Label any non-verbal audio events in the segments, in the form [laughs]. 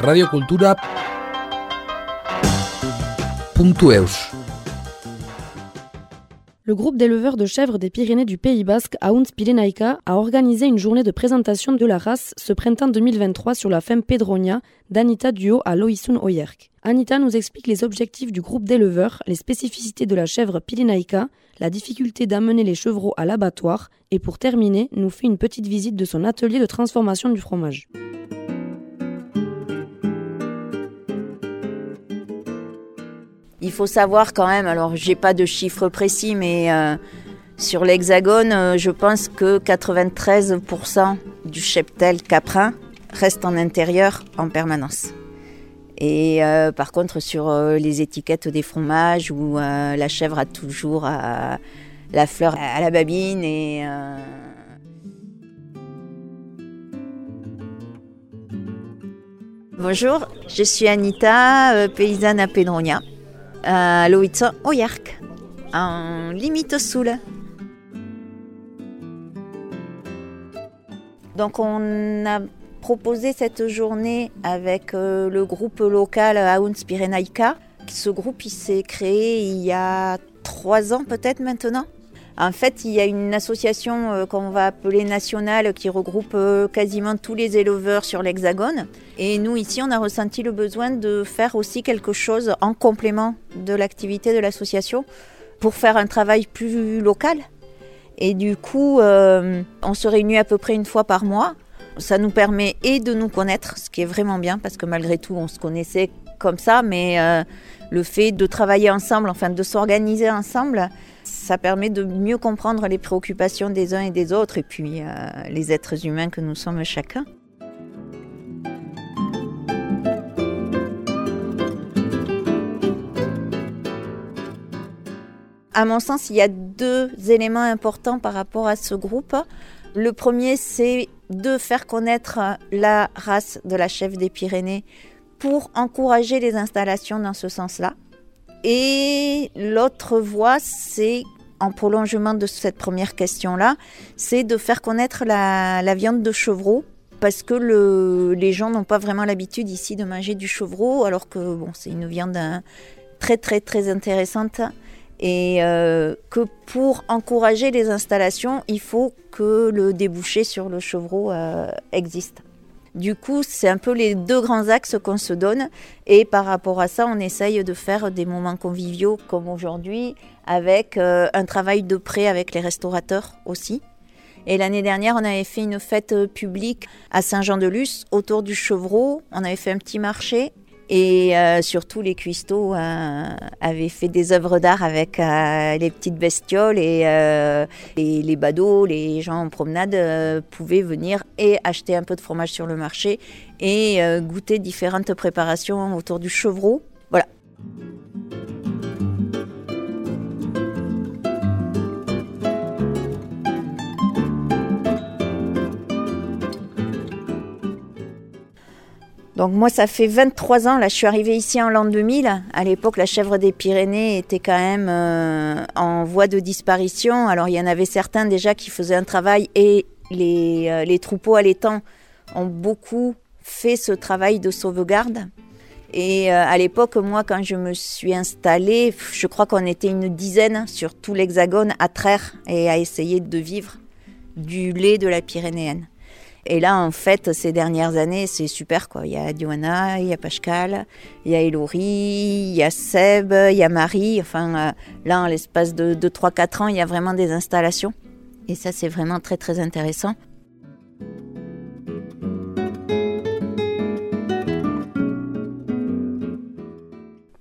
radiocultura.eus Le groupe d'éleveurs de chèvres des Pyrénées du Pays Basque, Aouns Pirenaika, a organisé une journée de présentation de la race ce printemps 2023 sur la femme Pedronia d'Anita Duo à Loïsun Oyerk. Anita nous explique les objectifs du groupe d'éleveurs, les spécificités de la chèvre Pirenaika, la difficulté d'amener les chevreaux à l'abattoir et pour terminer, nous fait une petite visite de son atelier de transformation du fromage. Il faut savoir quand même, alors j'ai pas de chiffres précis, mais euh, sur l'Hexagone, euh, je pense que 93% du cheptel caprin reste en intérieur en permanence. Et euh, par contre, sur les étiquettes des fromages, où la chèvre a toujours la fleur à la babine. Bonjour, je suis Anita, paysanne à Pedronia à Loïtsa Oyark, en limite Soule. Donc on a proposé cette journée avec euh, le groupe local Auns Pirenaika. Ce groupe il s'est créé il y a trois ans peut-être maintenant. En fait, il y a une association euh, qu'on va appeler nationale qui regroupe euh, quasiment tous les éleveurs sur l'Hexagone. Et nous, ici, on a ressenti le besoin de faire aussi quelque chose en complément de l'activité de l'association pour faire un travail plus local. Et du coup, euh, on se réunit à peu près une fois par mois. Ça nous permet et de nous connaître, ce qui est vraiment bien, parce que malgré tout, on se connaissait comme ça, mais le fait de travailler ensemble, enfin de s'organiser ensemble, ça permet de mieux comprendre les préoccupations des uns et des autres et puis euh, les êtres humains que nous sommes chacun. À mon sens, il y a deux éléments importants par rapport à ce groupe. Le premier, c'est de faire connaître la race de la chef des Pyrénées pour encourager les installations dans ce sens-là. Et l'autre voie, c'est en prolongement de cette première question-là, c'est de faire connaître la, viande de chevreau parce que le, les gens n'ont pas vraiment l'habitude ici de manger du chevreau, alors que bon, c'est une viande hein, très très très intéressante et euh, que pour encourager les installations, il faut que le débouché sur le chevreau euh, existe. Du coup, c'est un peu les deux grands axes qu'on se donne. Et par rapport à ça, on essaye de faire des moments conviviaux comme aujourd'hui, avec euh, un travail de près avec les restaurateurs aussi. Et l'année dernière, on avait fait une fête publique à Saint-Jean-de-Luz autour du Chevreau. On avait fait un petit marché et euh, surtout, les cuistots euh, avaient fait des œuvres d'art avec euh, les petites bestioles et, et, les badauds, les gens en promenade pouvaient venir et acheter un peu de fromage sur le marché et goûter différentes préparations autour du chevreau. Voilà. Donc moi, ça fait 23 ans, là, je suis arrivée ici en l'an 2000. À l'époque, la chèvre des Pyrénées était quand même euh, en voie de disparition. Alors il y en avait certains déjà qui faisaient un travail et les, euh, les troupeaux allaitants ont beaucoup fait ce travail de sauvegarde. Et euh, à l'époque, moi, quand je me suis installée, je crois qu'on était une dizaine sur tout l'Hexagone à traire et à essayer de vivre du lait de la Pyrénéenne. Et là, en fait, ces dernières années, c'est super. Quoi. Il y a Diana, il y a Pascal, il y a Elori, il y a Seb, il y a Marie. Enfin, euh, là, en l'espace de, 3-4 ans, il y a vraiment des installations. Et ça, c'est vraiment très, très intéressant.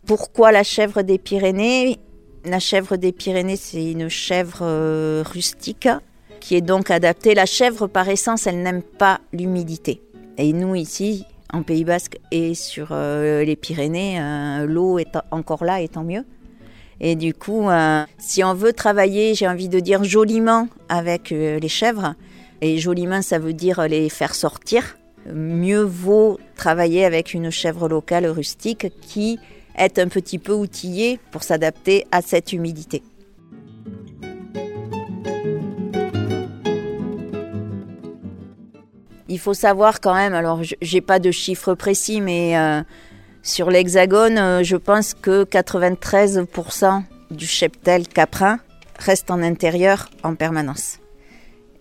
Pourquoi la chèvre des Pyrénées? La chèvre des Pyrénées, c'est une chèvre euh, rustique qui est donc adaptée. La chèvre, par essence, elle n'aime pas l'humidité. Et nous, ici, en Pays Basque et sur euh, les Pyrénées, euh, l'eau est encore là et tant mieux. Et du coup, euh, si on veut travailler, j'ai envie de dire joliment avec les chèvres, et joliment, ça veut dire les faire sortir, mieux vaut travailler avec une chèvre locale rustique qui est un petit peu outillée pour s'adapter à cette humidité. Il faut savoir quand même, alors j'ai pas de chiffres précis, mais euh, sur l'Hexagone, euh, je pense que 93% du cheptel caprin reste en intérieur en permanence.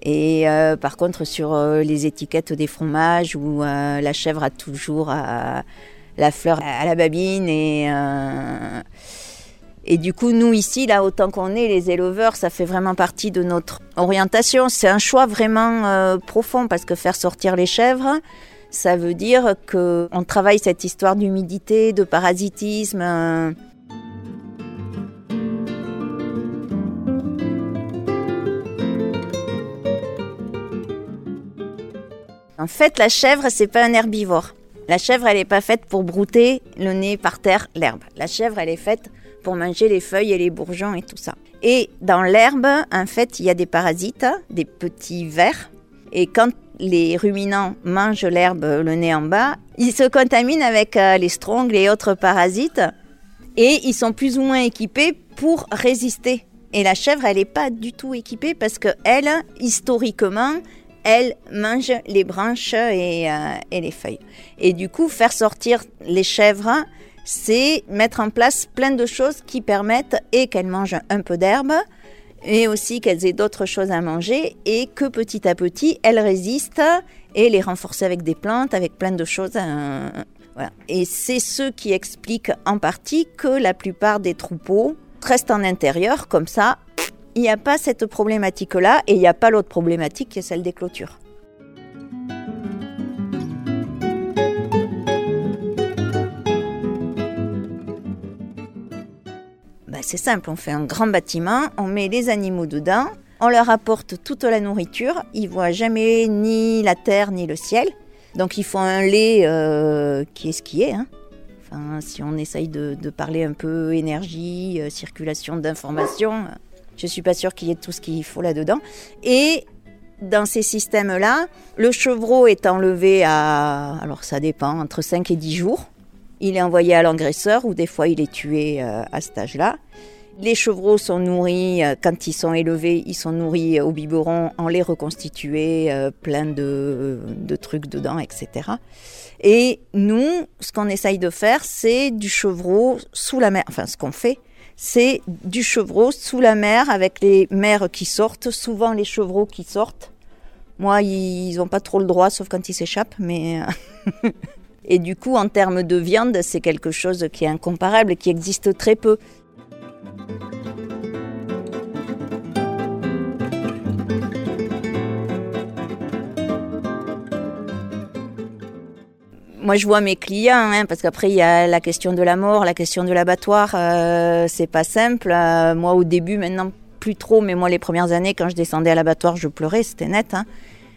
Et euh, par contre, sur les étiquettes des fromages, où la chèvre a toujours la fleur à la babine et et du coup, nous ici, là, autant qu'on est, les éleveurs, ça fait vraiment partie de notre orientation. C'est un choix vraiment euh, profond parce que faire sortir les chèvres, ça veut dire qu'on travaille cette histoire d'humidité, de parasitisme. Euh. En fait, la chèvre, c'est pas un herbivore. La chèvre, elle n'est pas faite pour brouter le nez par terre l'herbe. La chèvre, elle est faite pour manger les feuilles et les bourgeons et tout ça. Et dans l'herbe, en fait, il y a des parasites, des petits vers. Et quand les ruminants mangent l'herbe le nez en bas, ils se contaminent avec euh, les strongles et autres parasites. Et ils sont plus ou moins équipés pour résister. Et la chèvre, elle n'est pas du tout équipée parce que elle, historiquement, elle mange les branches euh, et, les feuilles. Et du coup, faire sortir les chèvres, c'est mettre en place plein de choses qui permettent et qu'elles mangent un peu d'herbe, et aussi qu'elles aient d'autres choses à manger, et que petit à petit, elles résistent, et les renforcer avec des plantes, avec plein de choses. Euh, et c'est ce qui explique en partie que la plupart des troupeaux restent en intérieur, comme ça, il n'y a pas cette problématique-là, et il n'y a pas l'autre problématique qui est celle des clôtures. C'est simple, on fait un grand bâtiment, on met les animaux dedans, on leur apporte toute la nourriture, ils voient jamais ni la terre ni le ciel. Donc il faut un lait euh, qui est ce qui est. Hein. Enfin, si on essaye de, parler un peu énergie, euh, circulation d'informations, je suis pas sûre qu'il y ait tout ce qu'il faut là-dedans. Et dans ces systèmes-là, le chevreau est enlevé à, alors ça dépend, entre 5 et 10 jours. Il est envoyé à l'engraisseur ou des fois il est tué euh, à cet âge-là. Les chevreaux sont nourris, euh, quand ils sont élevés, ils sont nourris au biberon en lait reconstitué, euh, plein de, trucs dedans, etc. Et nous, ce qu'on essaye de faire, c'est du chevreau sous la mer. Enfin, ce qu'on fait, c'est du chevreau sous la mer avec les mères qui sortent, souvent les chevreaux qui sortent. Moi, ils n'ont pas trop le droit, sauf quand ils s'échappent, mais [laughs] Et du coup, en termes de viande, c'est quelque chose qui est incomparable, qui existe très peu. Moi, je vois mes clients, hein, parce qu'après, il y a la question de la mort, la question de l'abattoir. Euh, c'est pas simple. Euh, moi, au début, maintenant, plus trop, mais moi, les premières années, quand je descendais à l'abattoir, je pleurais, c'était net. Hein.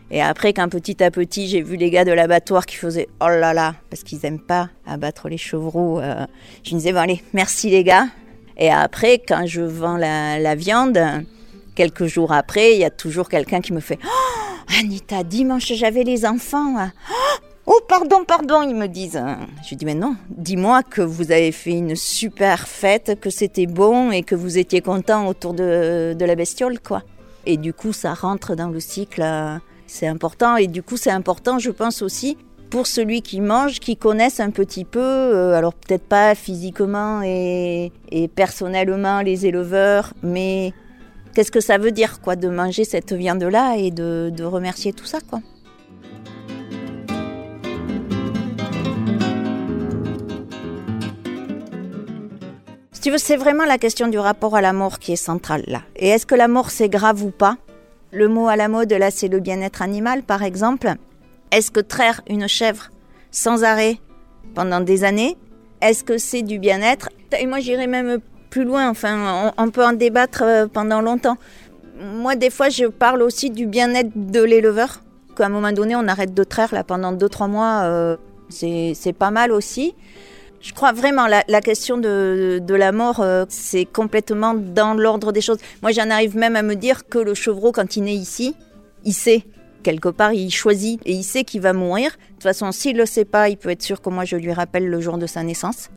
Et après, quand petit à petit, j'ai vu les gars de l'abattoir qui faisaient oh là là, parce qu'ils n'aiment pas abattre les chevreaux, euh, je me disais bon, allez, merci les gars. Et après, quand je vends la, viande, quelques jours après, il y a toujours quelqu'un qui me fait oh, Anita, dimanche, j'avais les enfants. Hein. Oh, pardon, pardon, ils me disent. Je dis, mais non, dis-moi que vous avez fait une super fête, que c'était bon et que vous étiez content autour de, de la bestiole, quoi. Et du coup, ça rentre dans le cycle euh, c'est important et du coup c'est important je pense aussi pour celui qui mange, qui connaisse un petit peu, euh, alors peut-être pas physiquement et, personnellement les éleveurs, mais qu'est-ce que ça veut dire quoi de manger cette viande-là et de, de remercier tout ça quoi. Si tu veux, c'est vraiment la question du rapport à la mort qui est centrale là. Et est-ce que la mort c'est grave ou pas? Le mot à la mode, là, c'est le bien-être animal, par exemple. Est-ce que traire une chèvre sans arrêt pendant des années, est-ce que c'est du bien-être? Et moi, j'irais même plus loin. Enfin, on, peut en débattre euh, pendant longtemps. Moi, des fois, je parle aussi du bien-être de l'éleveur. Qu'à un moment donné, on arrête de traire là pendant 2-3 mois, euh, c'est pas mal aussi. Je crois vraiment la, la question de, la mort, euh, c'est complètement dans l'ordre des choses. Moi, j'en arrive même à me dire que le chevreau, quand il naît ici, il sait quelque part, il choisit et il sait qu'il va mourir. De toute façon, s'il le sait pas, il peut être sûr que moi, je lui rappelle le jour de sa naissance.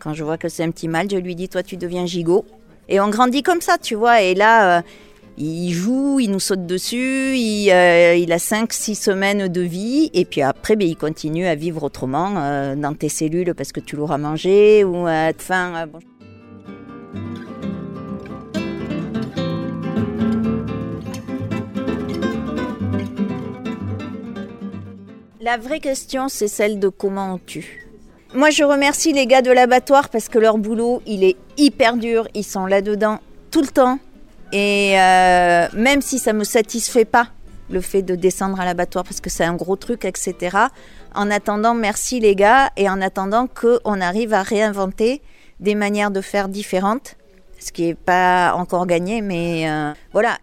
Quand je vois que c'est un petit mâle, je lui dis, toi, tu deviens gigot. Et on grandit comme ça, tu vois. Et là, euh, Il joue, il nous saute dessus, il, euh, a 5-6 semaines de vie, et puis après, ben, il continue à vivre autrement euh, dans tes cellules parce que tu l'auras mangé, ou à faim. euh, bon. La vraie question, c'est celle de comment on tue. Moi, je remercie les gars de l'abattoir parce que leur boulot, il est hyper dur. Ils sont là-dedans tout le temps. Et euh, même si ça ne me satisfait pas, le fait de descendre à l'abattoir parce que c'est un gros truc, etc. En attendant, merci les gars. Et en attendant qu'on arrive à réinventer des manières de faire différentes. Ce qui n'est pas encore gagné, mais euh, voilà.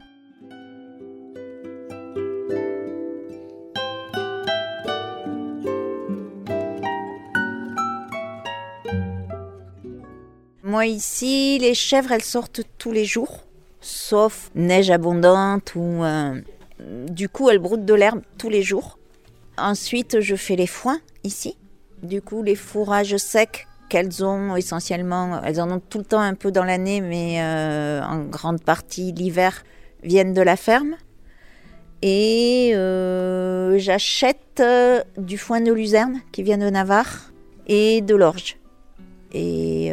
Moi ici, les chèvres, elles sortent tous les jours, sauf neige abondante ou... euh, du coup, elles broutent de l'herbe tous les jours. Ensuite, je fais les foins ici. Du coup, les fourrages secs qu'elles ont essentiellement, elles en ont tout le temps un peu dans l'année, mais euh, en grande partie l'hiver, viennent de la ferme. Et euh, j'achète du foin de luzerne qui vient de Navarre et de l'orge et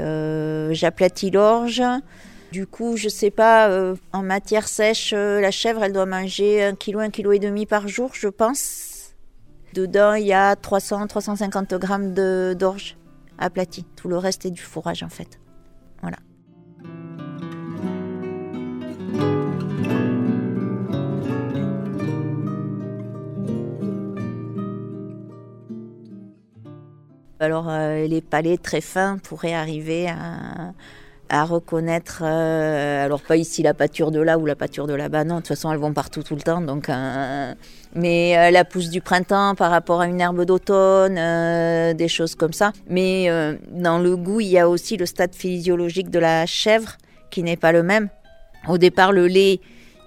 j'aplatis l'orge. Du coup, je sais pas, euh, en matière sèche, euh, la chèvre, elle doit manger un kilo, un kilo et demi par jour, je pense. Dedans, il y a 300, 350 grammes d'orge aplatie. Tout le reste est du fourrage, en fait. Voilà. Alors, euh, les palais très fins pourraient arriver à, à reconnaître, euh, alors pas ici la pâture de là ou la pâture de là-bas, non, de toute façon elles vont partout tout le temps, donc, euh, mais euh, la pousse du printemps par rapport à une herbe d'automne, des choses comme ça. Mais dans le goût, il y a aussi le stade physiologique de la chèvre qui n'est pas le même. Au départ, le lait,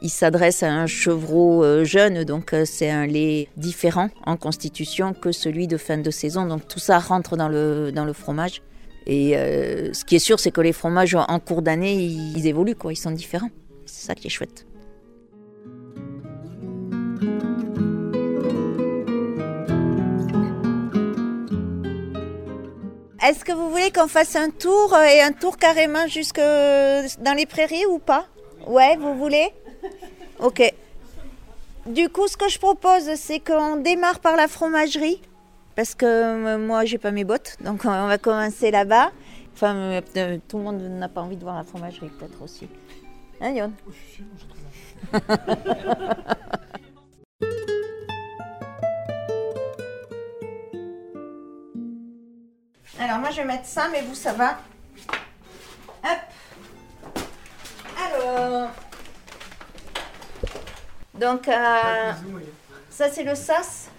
il s'adresse à un chevreau jeune, donc c'est un lait différent en constitution que celui de fin de saison. Donc tout ça rentre dans le, dans le fromage. Et euh, ce qui est sûr, c'est que les fromages en cours d'année, ils, évoluent, quoi. Ils sont différents. C'est ça qui est chouette. Est-ce que vous voulez qu'on fasse un tour euh, et un tour carrément jusque dans les prairies ou pas? Ouais, vous voulez? Ok. Du coup, ce que je propose, c'est qu'on démarre par la fromagerie. Parce que euh, moi, j'ai pas mes bottes. Donc, on va commencer là-bas. Enfin, euh, euh, tout le monde n'a pas envie de voir la fromagerie, peut-être aussi. Hein, Yon [laughs] Alors, moi, je vais mettre ça, mais vous, ça va. Hop. Alors. Donc, euh, ça, c'est le sas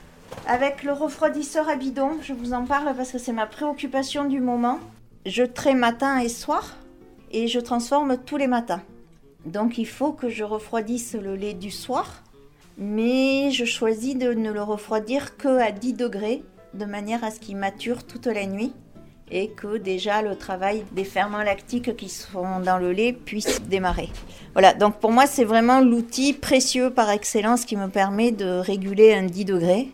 avec le refroidisseur à bidon. Je vous en parle parce que c'est ma préoccupation du moment. Je trais matin et soir et je transforme tous les matins. Donc, il faut que je refroidisse le lait du soir, mais je choisis de ne le refroidir que à 10 degrés de manière à ce qu'il mature toute la nuit et que déjà le travail des ferments lactiques qui sont dans le lait puisse démarrer. Voilà, donc pour moi c'est vraiment l'outil précieux par excellence qui me permet de réguler un 10 degrés.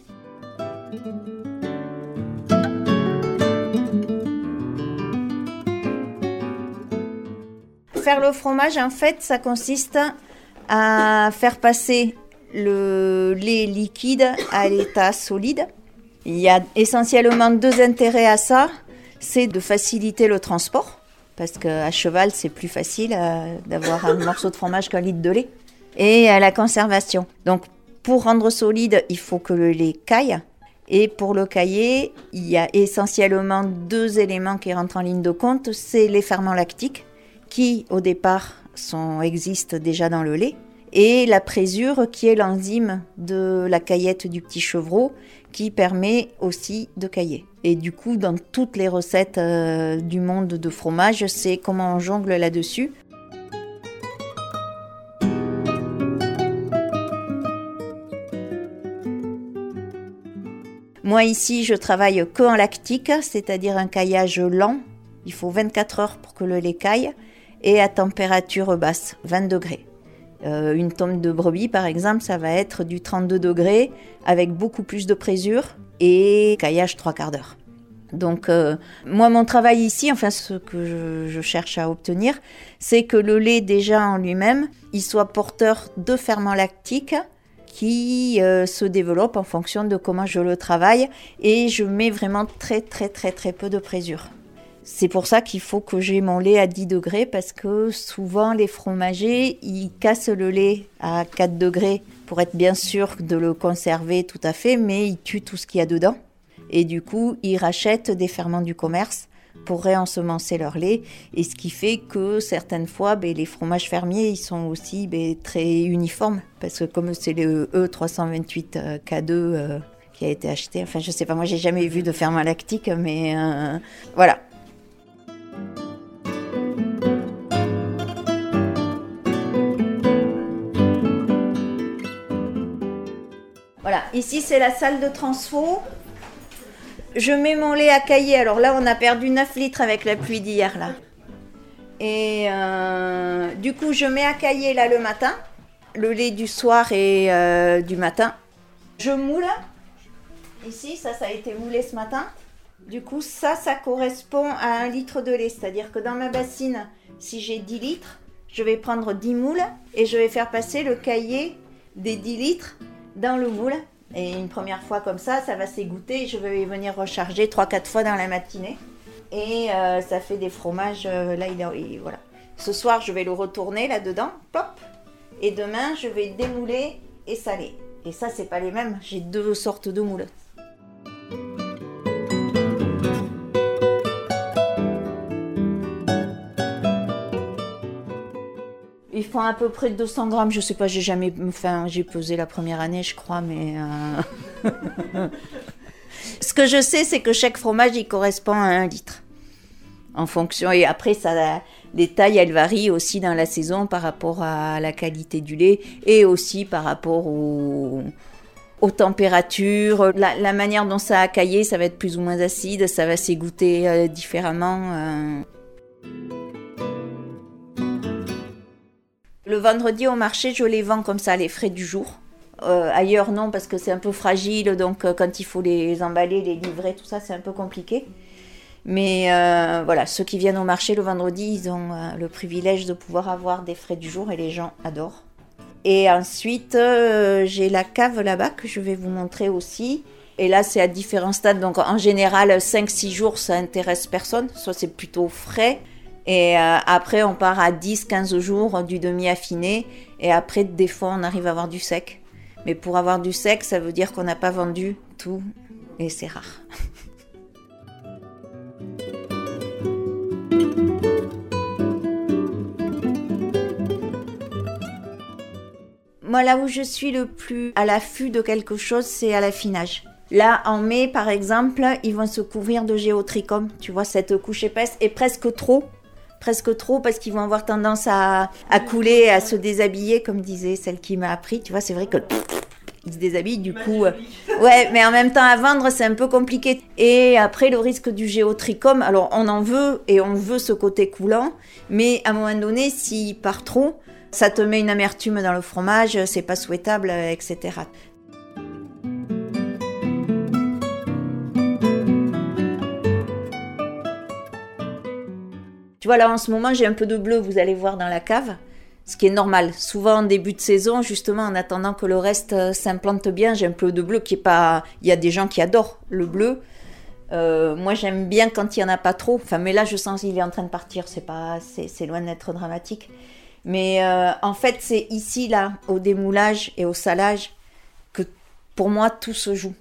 Faire le fromage, en fait, ça consiste à faire passer le lait liquide à l'état solide. Il y a essentiellement deux intérêts à ça. C'est de faciliter le transport, parce qu'à cheval, c'est plus facile euh, d'avoir un [laughs] morceau de fromage qu'un litre de lait. Et à la conservation. Donc, pour rendre solide, il faut que le lait caille. Et pour le cailler, il y a essentiellement deux éléments qui rentrent en ligne de compte. C'est les ferments lactiques, qui au départ existent déjà dans le lait, et la présure, qui est l'enzyme de la caillette du petit chevreau, qui permet aussi de cailler. Et du coup, dans toutes les recettes euh, du monde de fromage, c'est comment on jongle là-dessus. Moi ici, je travaille que en lactique, c'est-à-dire un caillage lent. Il faut 24 heures pour que le lait caille et à température basse, 20 degrés. Euh, une tombe de brebis, par exemple, ça va être du 32 degrés avec beaucoup plus de présure et caillage trois quarts d'heure. Donc, euh, moi, mon travail ici, enfin, ce que je, cherche à obtenir, c'est que le lait, déjà en lui-même, il soit porteur de ferments lactiques qui euh, se développent en fonction de comment je le travaille et je mets vraiment très, très, très, très peu de présure. C'est pour ça qu'il faut que j'ai mon lait à 10 degrés parce que souvent les fromagers, ils cassent le lait à 4 degrés pour être bien sûr de le conserver tout à fait, mais ils tuent tout ce qu'il y a dedans. Et du coup, ils rachètent des ferments du commerce pour réensemencer leur lait. Et ce qui fait que certaines fois, ben, les fromages fermiers, ils sont aussi ben, très uniformes. Parce que comme c'est le E328 K2 euh, qui a été acheté, enfin je sais pas, moi j'ai jamais vu de ferment lactique, mais euh, voilà. Voilà, ici c'est la salle de transfo. Je mets mon lait à cailler. Alors là, on a perdu 9 litres avec la pluie d'hier là. Et euh, du coup, je mets à cailler là le matin, le lait du soir et euh, du matin. Je moule. Ici, ça, ça a été moulé ce matin. Du coup, ça, ça correspond à un litre de lait. C'est-à-dire que dans ma bassine, si j'ai 10 litres, je vais prendre 10 moules et je vais faire passer le cahier des 10 litres dans le moule. Et une première fois comme ça, ça va s'égoutter. Je vais venir recharger 3-4 fois dans la matinée. Et euh, ça fait des fromages. Euh, là, voilà. Ce soir, je vais le retourner là-dedans. Pop Et demain, je vais démouler et saler. Et ça, c'est pas les mêmes. J'ai deux sortes de moules. Font à peu près 200 grammes. Je sais pas, j'ai jamais. Enfin, j'ai pesé la première année, je crois, mais. Euh, [laughs] Ce que je sais, c'est que chaque fromage, il correspond à un litre. En fonction. Et après, ça, les tailles, elles varient aussi dans la saison par rapport à la qualité du lait et aussi par rapport aux températures, la, manière dont ça a caillé, ça va être plus ou moins acide, ça va s'égoutter euh, différemment. Euh. Le vendredi au marché, je les vends comme ça, les frais du jour. Euh, ailleurs, non, parce que c'est un peu fragile, donc euh, quand il faut les emballer, les livrer, tout ça, c'est un peu compliqué. Mais euh, voilà, ceux qui viennent au marché le vendredi, ils ont le privilège de pouvoir avoir des frais du jour et les gens adorent. Et ensuite, j'ai la cave là-bas que je vais vous montrer aussi. Et là, c'est à différents stades. Donc, en général, 5-6 jours, ça intéresse personne. Soit c'est plutôt frais, et euh, après, on part à 10-15 jours du demi-affiné. Et après, des fois, on arrive à avoir du sec. Mais pour avoir du sec, ça veut dire qu'on n'a pas vendu tout. Et c'est rare. [laughs] Moi, là où je suis le plus à l'affût de quelque chose, c'est à l'affinage. Là, en mai, par exemple, ils vont se couvrir de géotrichum. Tu vois, cette couche épaisse est presque trop presque trop parce qu'ils vont avoir tendance à, couler, à se déshabiller, comme disait celle qui m'a appris. Tu vois, c'est vrai que [laughs] ils se déshabillent du coup. Euh, ouais, mais en même temps à vendre, c'est un peu compliqué. Et après le risque du géotrichome, alors on en veut et on veut ce côté coulant, mais à un moment donné, s'il part trop, ça te met une amertume dans le fromage, c'est pas souhaitable, etc. Tu vois, là, en ce moment, j'ai un peu de bleu, vous allez voir dans la cave, ce qui est normal. Souvent, en début de saison, justement, en attendant que le reste euh, s'implante bien, j'ai un peu de bleu qui est pas... Il y a des gens qui adorent le bleu. Euh, moi, j'aime bien quand il y en a pas trop. Enfin, mais là, je sens qu'il est en train de partir. C'est pas, c'est loin d'être dramatique. Mais euh, en fait, c'est ici, là, au démoulage et au salage, que pour moi, tout se joue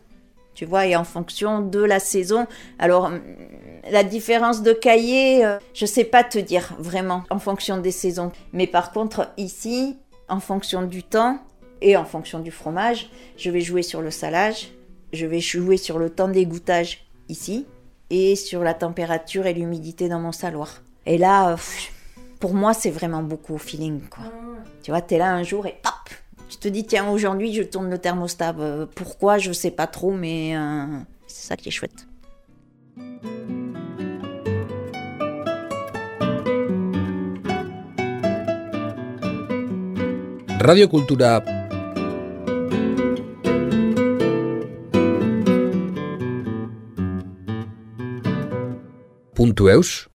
tu vois, et en fonction de la saison. Alors, hum, la différence de cahier, euh, je sais pas te dire vraiment en fonction des saisons. Mais par contre, ici, en fonction du temps et en fonction du fromage, je vais jouer sur le salage, je vais jouer sur le temps d'égouttage ici et sur la température et l'humidité dans mon saloir. Et là, pour moi, c'est vraiment beaucoup au feeling, quoi. Ah tu vois, tu es là un jour et tu te dis, tiens, aujourd'hui, je tourne le thermostat. Euh, pourquoi? Je sais pas trop, mais euh, c'est ça qui est chouette. Radiokultura puntu eus?